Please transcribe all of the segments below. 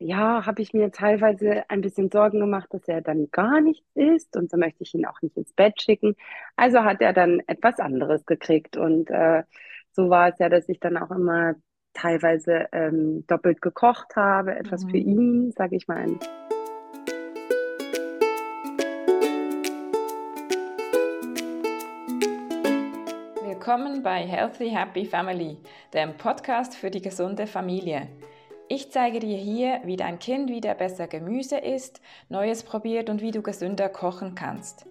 ja, habe ich mir teilweise ein bisschen Sorgen gemacht, dass er dann gar nichts isst und so möchte ich ihn auch nicht ins Bett schicken. Also hat er dann etwas anderes gekriegt und äh, so war es ja, dass ich dann auch immer teilweise ähm, doppelt gekocht habe, etwas für Mhm. ihn, sage ich mal. Willkommen bei Healthy Happy Family, dem Podcast für die gesunde Familie. Ich zeige dir hier, wie dein Kind wieder besser Gemüse isst, Neues probiert und wie du gesünder kochen kannst.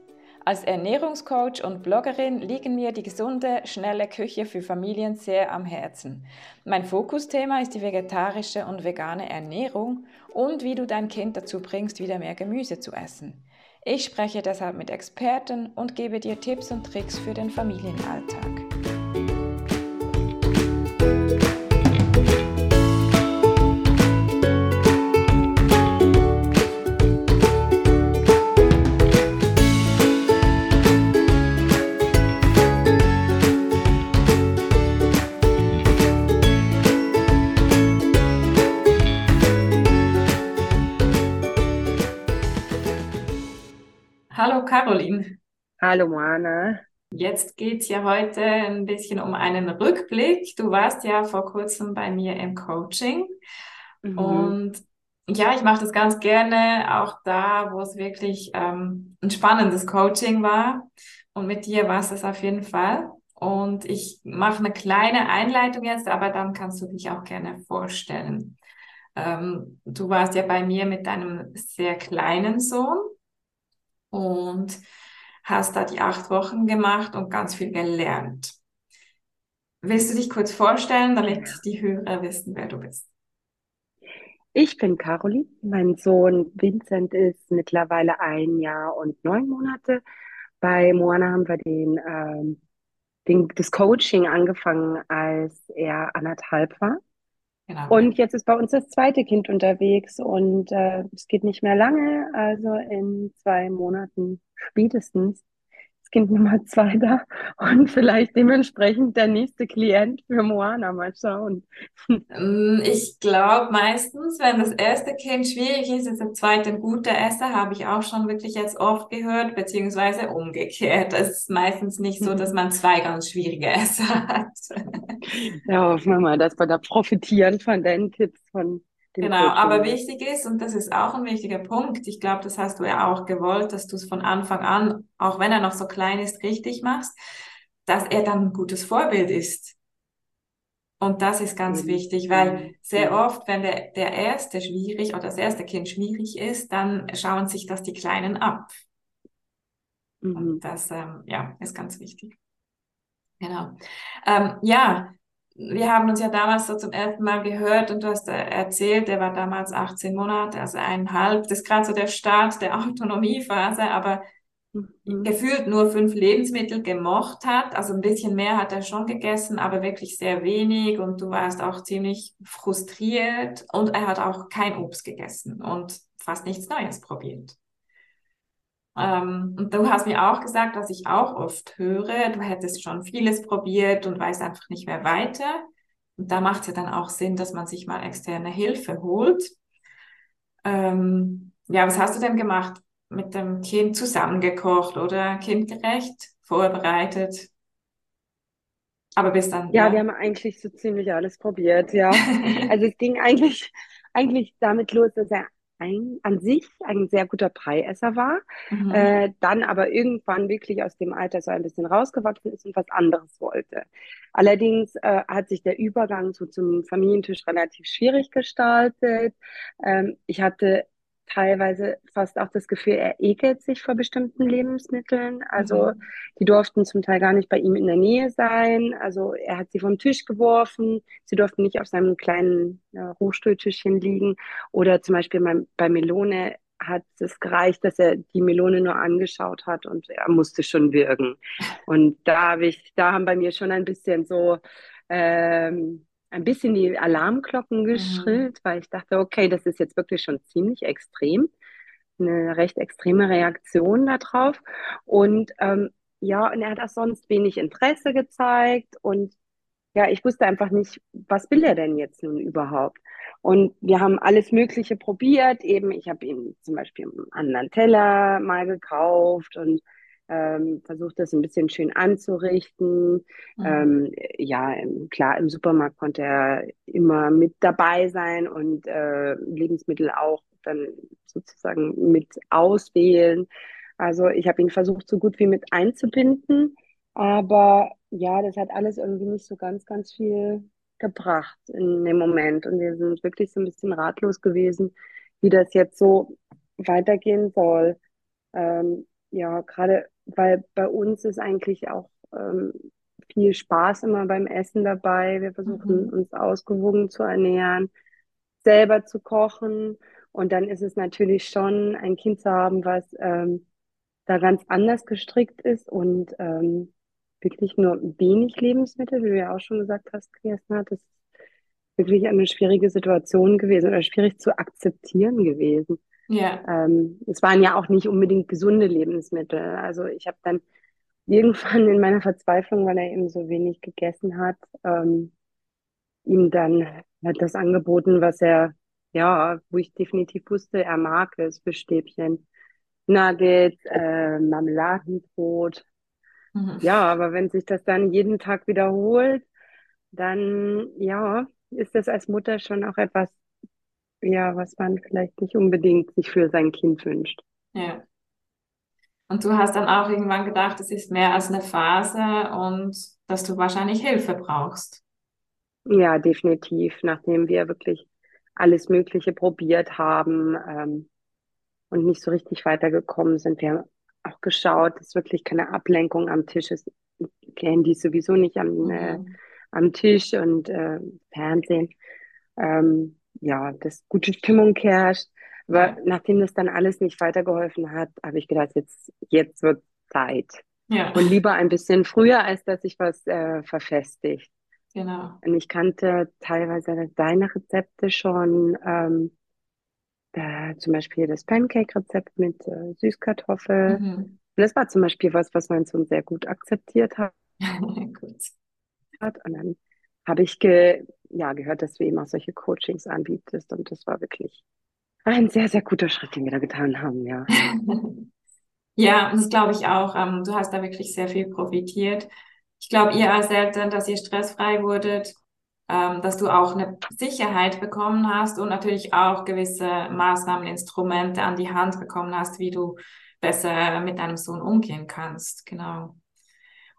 Als Ernährungscoach und Bloggerin liegen mir die gesunde, schnelle Küche für Familien sehr am Herzen. Mein Fokusthema ist die vegetarische und vegane Ernährung und wie du dein Kind dazu bringst, wieder mehr Gemüse zu essen. Ich spreche deshalb mit Experten und gebe dir Tipps und Tricks für den Familienalltag. Caroline. Hallo Moana. Jetzt geht es ja heute ein bisschen um einen Rückblick. Du warst ja vor kurzem bei mir im Coaching Mhm. und ja, ich mache das ganz gerne auch da, wo es wirklich ähm, ein spannendes Coaching war. Und mit dir war es das auf jeden Fall. Und ich mache eine kleine Einleitung jetzt, aber dann kannst du dich auch gerne vorstellen. Ähm, du warst ja bei mir mit deinem sehr kleinen Sohn und hast da die acht Wochen gemacht und ganz viel gelernt. Willst du dich kurz vorstellen, damit die Hörer wissen, wer du bist? Ich bin Caroline. Mein Sohn Vincent ist mittlerweile ein Jahr und neun Monate. Bei Moana haben wir den, ähm, den, das Coaching angefangen, als er anderthalb war. Genau. Und jetzt ist bei uns das zweite Kind unterwegs und äh, es geht nicht mehr lange, also in zwei Monaten spätestens ist Kind Nummer zwei da und vielleicht dementsprechend der nächste Klient für Moana. Mal schauen. Ähm, Ich glaube meistens, wenn das erste Kind schwierig ist, ist der zweite ein guter Esser, habe ich auch schon wirklich jetzt oft gehört, beziehungsweise umgekehrt. Es ist meistens nicht so, dass man zwei ganz schwierige Esser hat. Ja, hoffen wir mal, dass wir da profitieren von deinen Tipps von Genau, aber Coaching. wichtig ist, und das ist auch ein wichtiger Punkt, ich glaube, das hast du ja auch gewollt, dass du es von Anfang an, auch wenn er noch so klein ist, richtig machst, dass er dann ein gutes Vorbild ist. Und das ist ganz Eben. wichtig, weil Mhm. sehr Mhm. oft, wenn der, der erste schwierig oder das erste Kind schwierig ist, dann schauen sich das die Kleinen ab. Mhm. Und das, ähm, ja, ist ganz wichtig. Genau. Ähm, ja, wir haben uns ja damals so zum ersten Mal gehört und du hast äh, erzählt, er war damals 18 Monate, also eineinhalb. Das ist gerade so der Start der Autonomiephase, aber Mhm. gefühlt nur fünf Lebensmittel gemocht hat. Also ein bisschen mehr hat er schon gegessen, aber wirklich sehr wenig und du warst auch ziemlich frustriert und er hat auch kein Obst gegessen und fast nichts Neues probiert. Ähm, und du hast mir auch gesagt, was ich auch oft höre, du hättest schon vieles probiert und weißt einfach nicht mehr weiter. Und da macht es ja dann auch Sinn, dass man sich mal externe Hilfe holt. Ähm, ja, was hast du denn gemacht? Mit dem Kind zusammengekocht oder kindgerecht vorbereitet? Aber bis dann, Ja, wir ja. haben eigentlich so ziemlich alles probiert, ja. Also es ging eigentlich, eigentlich damit los, dass er ein, an sich ein sehr guter Pie-Esser war, Mhm. äh, dann aber irgendwann wirklich aus dem Alter so ein bisschen rausgewachsen ist und was anderes wollte. Allerdings äh, hat sich der Übergang so zum Familientisch relativ schwierig gestaltet. Ähm, ich hatte teilweise fast auch das Gefühl, er ekelt sich vor bestimmten Lebensmitteln. Also Mhm. die durften zum Teil gar nicht bei ihm in der Nähe sein. Also er hat sie vom Tisch geworfen. Sie durften nicht auf seinem kleinen ja, Hochstuhltischchen liegen. Oder zum Beispiel bei, bei Melone hat es gereicht, dass er die Melone nur angeschaut hat und er musste schon wirken. Und da habe ich, da haben bei mir schon ein bisschen so ähm, ein bisschen die Alarmglocken Mhm. geschrillt, weil ich dachte, okay, das ist jetzt wirklich schon ziemlich extrem, eine recht extreme Reaktion darauf. Und ähm, ja, und er hat auch sonst wenig Interesse gezeigt und ja, ich wusste einfach nicht, was will er denn jetzt nun überhaupt? Und wir haben alles Mögliche probiert. Eben, ich habe ihm zum Beispiel einen anderen Teller mal gekauft und ähm, versucht, das ein bisschen schön anzurichten. Mhm. Ähm, ja, klar, im Supermarkt konnte er immer mit dabei sein und äh, Lebensmittel auch dann sozusagen mit auswählen. Also ich habe ihn versucht, so gut wie mit einzubinden. Aber ja, das hat alles irgendwie nicht so ganz, ganz viel gebracht in dem Moment. Und wir sind wirklich so ein bisschen ratlos gewesen, wie das jetzt so weitergehen soll. Ähm, ja, gerade weil bei uns ist eigentlich auch ähm, viel Spaß immer beim Essen dabei. Wir versuchen mhm. uns ausgewogen zu ernähren, selber zu kochen. Und dann ist es natürlich schon, ein Kind zu haben, was ähm, da ganz anders gestrickt ist und ähm, wirklich nur wenig Lebensmittel, wie du ja auch schon gesagt hast, Kirsten, das ist wirklich eine schwierige Situation gewesen oder schwierig zu akzeptieren gewesen. Ja. Ähm, es waren ja auch nicht unbedingt gesunde Lebensmittel. Also ich habe dann irgendwann in meiner Verzweiflung, weil er eben so wenig gegessen hat, ähm, ihm dann hat das angeboten, was er, ja, wo ich definitiv wusste, er mag es, Fischstäbchen, Nuggets, äh, Marmeladenbrot. Mhm. Ja, aber wenn sich das dann jeden Tag wiederholt, dann, ja, ist das als Mutter schon auch etwas, ja, was man vielleicht nicht unbedingt sich für sein Kind wünscht. Ja. Und du hast dann auch irgendwann gedacht, es ist mehr als eine Phase und dass du wahrscheinlich Hilfe brauchst. Ja, definitiv. Nachdem wir wirklich alles Mögliche probiert haben ähm, und nicht so richtig weitergekommen sind, wir haben auch geschaut, dass wirklich keine Ablenkung am Tisch ist. Handy sowieso nicht am, äh, mhm. äh, am Tisch und äh, Fernsehen. Ähm, ja, dass gute Stimmung herrscht. Aber nachdem das dann alles nicht weitergeholfen hat, habe ich gedacht, jetzt, jetzt wird Zeit. Ja. Und lieber ein bisschen früher, als dass sich was äh, verfestigt. Genau. Und ich kannte teilweise deine Rezepte schon, ähm, da, zum Beispiel das Pancake-Rezept mit äh, Süßkartoffel. Mhm. Und das war zum Beispiel was, was mein Sohn sehr gut akzeptiert hat. gut. Und dann habe ich ge, ja, gehört, dass du eben auch solche Coachings anbietest. Und das war wirklich ein sehr, sehr guter Schritt, den wir da getan haben, ja. ja, das glaube ich auch. Ähm, du hast da wirklich sehr viel profitiert. Ich glaube, ihr als Eltern, dass ihr stressfrei wurdet, ähm, dass du auch eine Sicherheit bekommen hast und natürlich auch gewisse Maßnahmen, Instrumente an die Hand bekommen hast, wie du besser mit deinem Sohn umgehen kannst. Genau.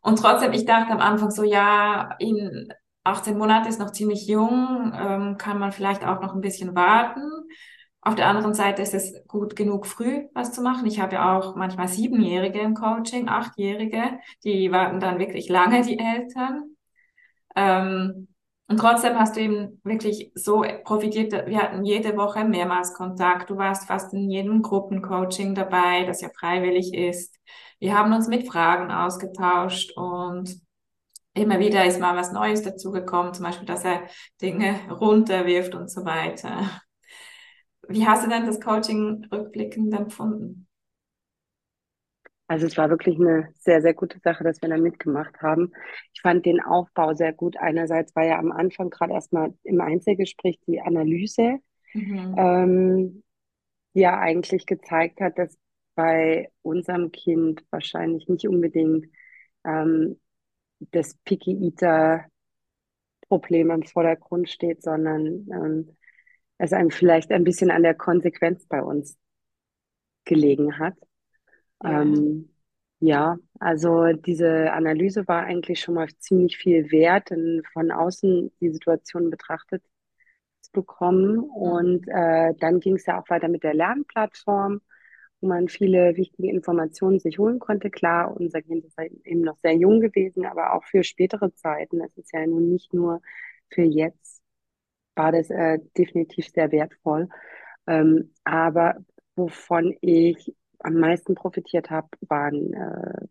Und trotzdem, ich dachte am Anfang so, ja, in 18 Monate ist noch ziemlich jung, ähm, kann man vielleicht auch noch ein bisschen warten. Auf der anderen Seite ist es gut genug früh was zu machen. Ich habe ja auch manchmal Siebenjährige im Coaching, Achtjährige, die warten dann wirklich lange, die Eltern. Ähm, und trotzdem hast du eben wirklich so profitiert. Wir hatten jede Woche mehrmals Kontakt. Du warst fast in jedem Gruppencoaching dabei, das ja freiwillig ist. Wir haben uns mit Fragen ausgetauscht und immer wieder ist mal was Neues dazugekommen, zum Beispiel, dass er Dinge runterwirft und so weiter. Wie hast du denn das Coaching rückblickend empfunden? Also es war wirklich eine sehr, sehr gute Sache, dass wir da mitgemacht haben. Ich fand den Aufbau sehr gut. Einerseits war ja am Anfang gerade erstmal im Einzelgespräch die Analyse, mhm. ähm, die ja eigentlich gezeigt hat, dass bei unserem Kind wahrscheinlich nicht unbedingt ähm, das Picky Eater Problem im Vordergrund steht, sondern ähm, es einem vielleicht ein bisschen an der Konsequenz bei uns gelegen hat. Ja. Ähm, ja, also diese Analyse war eigentlich schon mal ziemlich viel wert, von außen die Situation betrachtet zu bekommen. Mhm. Und äh, dann ging es ja auch weiter mit der Lernplattform, wo man viele wichtige Informationen sich holen konnte. Klar, unser Kind ist halt eben noch sehr jung gewesen, aber auch für spätere Zeiten. Es ist ja nun nicht nur für jetzt, war das äh, definitiv sehr wertvoll. Ähm, aber wovon ich am meisten profitiert habe, waren äh,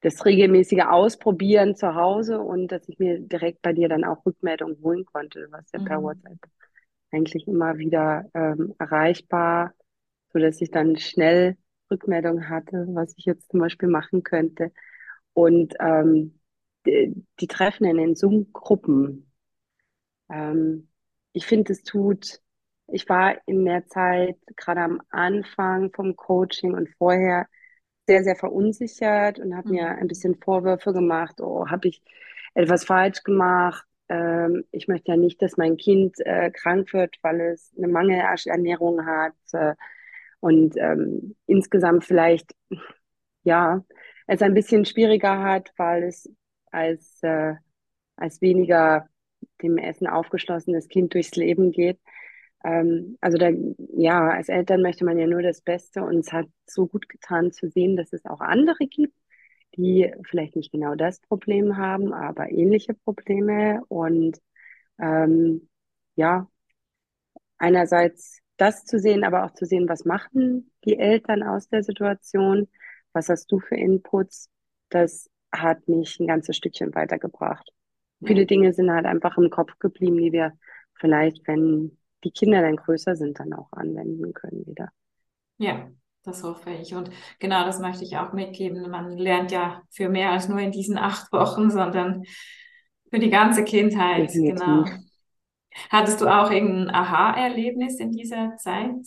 das regelmäßige Ausprobieren zu Hause und dass ich mir direkt bei dir dann auch Rückmeldungen holen konnte, was ja mhm. per WhatsApp eigentlich immer wieder ähm, erreichbar, so dass ich dann schnell Rückmeldungen hatte, was ich jetzt zum Beispiel machen könnte. Und ähm, die, die Treffen in den Zoom-Gruppen, ähm, ich finde, es tut, ich war in der Zeit, gerade am Anfang vom Coaching und vorher, sehr, sehr verunsichert und habe mir Mhm. ein bisschen Vorwürfe gemacht. Oh, habe ich etwas falsch gemacht? Ähm, ich möchte ja nicht, dass mein Kind äh, krank wird, weil es eine Mangelernährung hat äh, und ähm, insgesamt vielleicht ja es ein bisschen schwieriger hat, weil es als äh, als weniger dem Essen aufgeschlossenes Kind durchs Leben geht. Ähm, also da, ja, als Eltern möchte man ja nur das Beste und es hat so gut getan zu sehen, dass es auch andere gibt, die vielleicht nicht genau das Problem haben, aber ähnliche Probleme und ähm, ja, einerseits das zu sehen, aber auch zu sehen, was machen die Eltern aus der Situation, was hast du für Inputs, das hat mich ein ganzes Stückchen weitergebracht. Viele Ja. Dinge sind halt einfach im Kopf geblieben, die wir vielleicht, wenn die Kinder dann größer sind, dann auch anwenden können wieder. Ja, das hoffe ich. Und genau das möchte ich auch mitgeben. Man lernt ja für mehr als nur in diesen acht Wochen, sondern für die ganze Kindheit. Definitiv. Genau. Hattest du auch irgendein Aha-Erlebnis in dieser Zeit?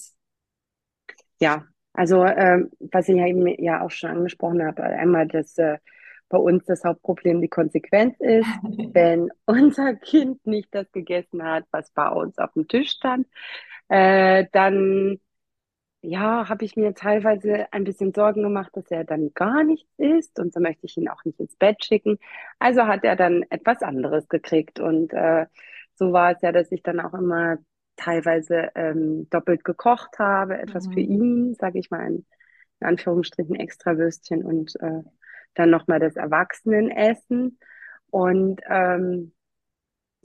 Ja, also ähm, was ich ja eben ja auch schon angesprochen habe, einmal, dass äh, bei uns das Hauptproblem die Konsequenz ist, wenn unser Kind nicht das gegessen hat, was bei uns auf dem Tisch stand, äh, dann ja, habe ich mir teilweise ein bisschen Sorgen gemacht, dass er dann gar nichts isst und so möchte ich ihn auch nicht ins Bett schicken. Also hat er dann etwas anderes gekriegt und äh, so war es ja, dass ich dann auch immer teilweise ähm, doppelt gekocht habe, etwas für Mhm. ihn, sage ich mal, in, in Anführungsstrichen Extrawürstchen und äh, dann nochmal das Erwachsenenessen. Und ähm,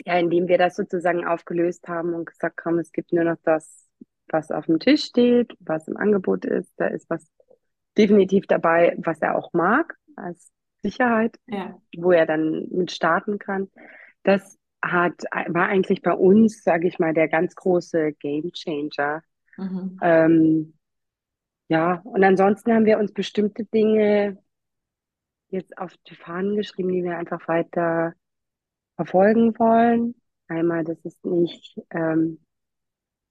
ja, indem wir das sozusagen aufgelöst haben und gesagt haben, es gibt nur noch das, was auf dem Tisch steht, was im Angebot ist. Da ist was definitiv dabei, was er auch mag, als Sicherheit, Ja. wo er dann mit starten kann. Das hat, war eigentlich bei uns, sage ich mal, der ganz große Game Changer. Mhm. Ähm, ja, und ansonsten haben wir uns bestimmte Dinge jetzt auf die Fahnen geschrieben, die wir einfach weiter verfolgen wollen. Einmal, dass es nicht ähm,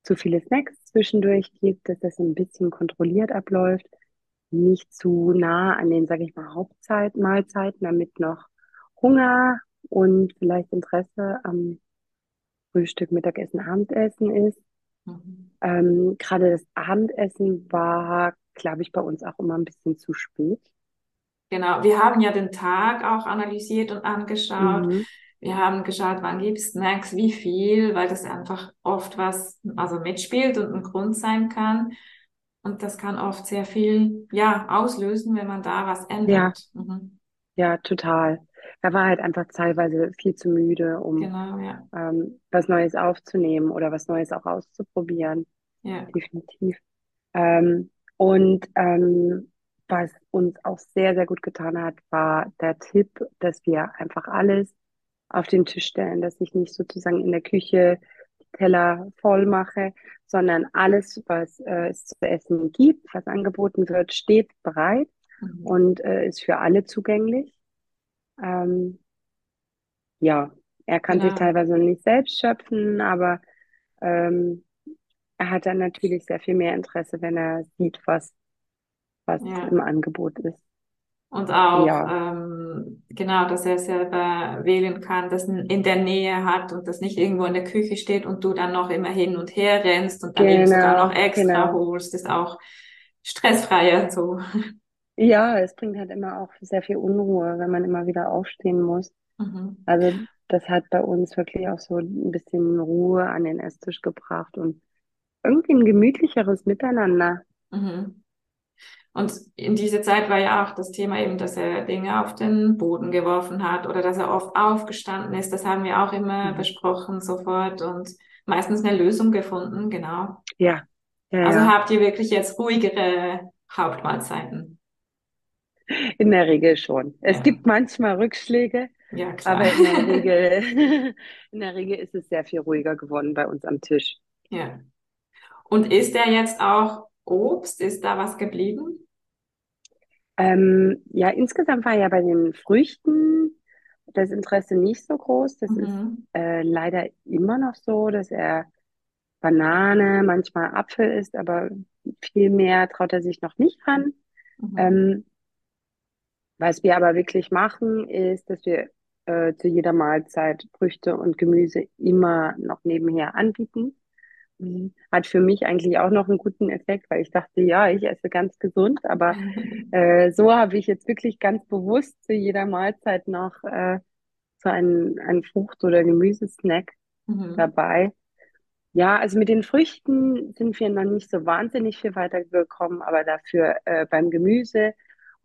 zu viele Snacks zwischendurch gibt, dass das ein bisschen kontrolliert abläuft, nicht zu nah an den, sage ich mal, Hauptmahlzeiten, damit noch Hunger und vielleicht Interesse am Frühstück, Mittagessen, Abendessen ist. Mhm. Ähm, gerade das Abendessen war, glaube ich, bei uns auch immer ein bisschen zu spät. Genau, wir haben ja den Tag auch analysiert und angeschaut. Mhm. Wir haben geschaut, wann gibt es Snacks, wie viel, weil das einfach oft was, also mitspielt und ein Grund sein kann. Und das kann oft sehr viel, ja, auslösen, wenn man da was Ja, ändert. Mhm. ja, total. Er war halt einfach teilweise viel zu müde, um Genau, ja. ähm, was Neues aufzunehmen oder was Neues auch auszuprobieren. Ja. Definitiv. Ähm, und ähm, was uns auch sehr, sehr gut getan hat, war der Tipp, dass wir einfach alles auf den Tisch stellen, dass ich nicht sozusagen in der Küche die Teller voll mache, sondern alles, was äh, es zu essen gibt, was angeboten wird, steht bereit Mhm. und äh, ist für alle zugänglich. Ähm, ja, er kann sich teilweise nicht selbst schöpfen, aber ähm, er hat dann natürlich sehr viel mehr Interesse, wenn er sieht, was, was Ja. im Angebot ist. Und auch, Ja, ähm, genau, dass er selber wählen kann, das in der Nähe hat und das nicht irgendwo in der Küche steht und du dann noch immer hin und her rennst und dann eben sogar noch genau, extra genau. holst, ist auch stressfreier so. Ja, es bringt halt immer auch sehr viel Unruhe, wenn man immer wieder aufstehen muss. Mhm. Also das hat bei uns wirklich auch so ein bisschen Ruhe an den Esstisch gebracht und irgendwie ein gemütlicheres Miteinander. Mhm. Und in dieser Zeit war ja auch das Thema eben, dass er Dinge auf den Boden geworfen hat oder dass er oft aufgestanden ist. Das haben wir auch immer Mhm. besprochen sofort und meistens eine Lösung gefunden, genau. Ja, ja, Also ja. habt ihr wirklich jetzt ruhigere Hauptmahlzeiten? In der Regel schon. Es Ja, gibt manchmal Rückschläge, ja, aber in der Regel, in der Regel ist es sehr viel ruhiger geworden bei uns am Tisch. Ja. Und isst er jetzt auch Obst? Ist da was geblieben? Ähm, ja, insgesamt war ja bei den Früchten das Interesse nicht so groß. Das Mhm. ist äh, leider immer noch so, dass er Banane, manchmal Apfel isst, aber viel mehr traut er sich noch nicht ran. Mhm. Ähm, was wir aber wirklich machen, ist, dass wir äh, zu jeder Mahlzeit Früchte und Gemüse immer noch nebenher anbieten. Mhm. Hat für mich eigentlich auch noch einen guten Effekt, weil ich dachte, ja, ich esse ganz gesund, aber äh, so habe ich jetzt wirklich ganz bewusst zu jeder Mahlzeit noch äh, so einen, einen Frucht- oder Gemüsesnack Mhm. dabei. Ja, also mit den Früchten sind wir noch nicht so wahnsinnig viel weitergekommen, aber dafür äh, beim Gemüse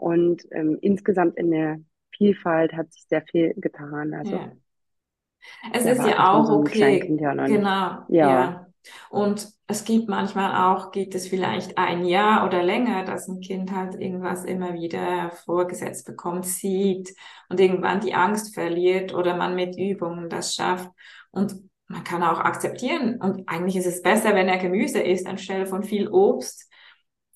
und ähm, insgesamt in der Vielfalt hat sich sehr viel getan. Also Ja. Es ist ja auch so okay, genau, Ja, ja. Und es gibt manchmal auch, gibt es vielleicht ein Jahr oder länger, dass ein Kind halt irgendwas immer wieder vorgesetzt bekommt, sieht und irgendwann die Angst verliert oder man mit Übungen das schafft. Und man kann auch akzeptieren. Und eigentlich ist es besser, wenn er Gemüse isst, anstelle von viel Obst.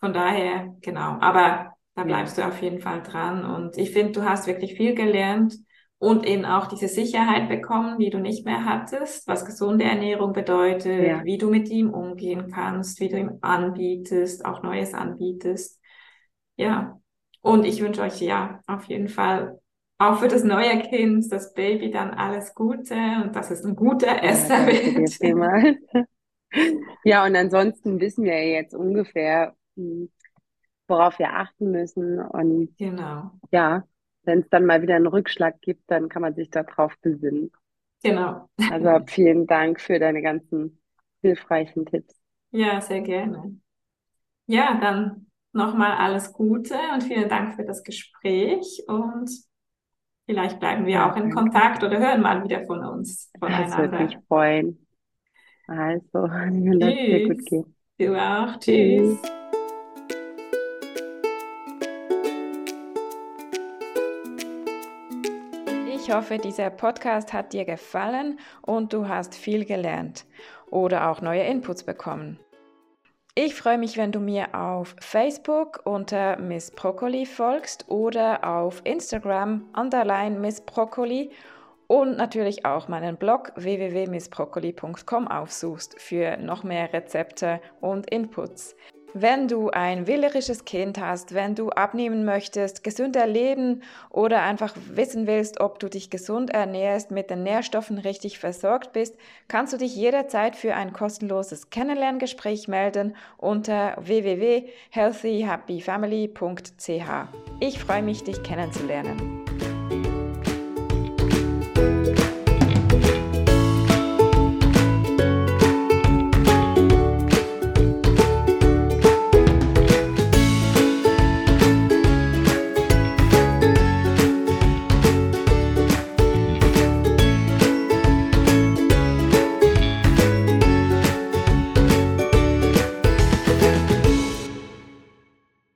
Von daher, genau. Aber da bleibst du auf jeden Fall dran. Und ich finde, du hast wirklich viel gelernt und eben auch diese Sicherheit bekommen, die du nicht mehr hattest, was gesunde Ernährung bedeutet, ja, wie du mit ihm umgehen kannst, wie du ihm anbietest, auch Neues anbietest. Ja. Und ich wünsche euch ja auf jeden Fall auch für das neue Kind, das Baby, dann alles Gute und dass es ein guter Esser wird. Ja, und ansonsten wissen wir jetzt ungefähr, hm, worauf wir achten müssen. Und Genau, ja, wenn es dann mal wieder einen Rückschlag gibt, dann kann man sich darauf besinnen. genau. Also vielen Dank für deine ganzen hilfreichen Tipps. Ja, sehr gerne. Ja, dann nochmal alles Gute und vielen Dank für das Gespräch und vielleicht bleiben wir auch in. Kontakt oder hören mal wieder von uns, Das würde mich freuen. Also, lass dir gut Tschüss. gehen. Du auch. Tschüss. Tschüss. Ich hoffe, dieser Podcast hat dir gefallen und du hast viel gelernt oder auch neue Inputs bekommen. Ich freue mich, wenn du mir auf Facebook unter Miss Broccoli folgst oder auf Instagram underline Miss Broccoli und natürlich auch meinen Blog www.missbroccoli.com aufsuchst für noch mehr Rezepte und Inputs. Wenn du ein wählerisches Kind hast, wenn du abnehmen möchtest, gesünder leben oder einfach wissen willst, ob du dich gesund ernährst, mit den Nährstoffen richtig versorgt bist, kannst du dich jederzeit für ein kostenloses Kennenlerngespräch melden unter www.healthyhappyfamily.ch. Ich freue mich, dich kennenzulernen.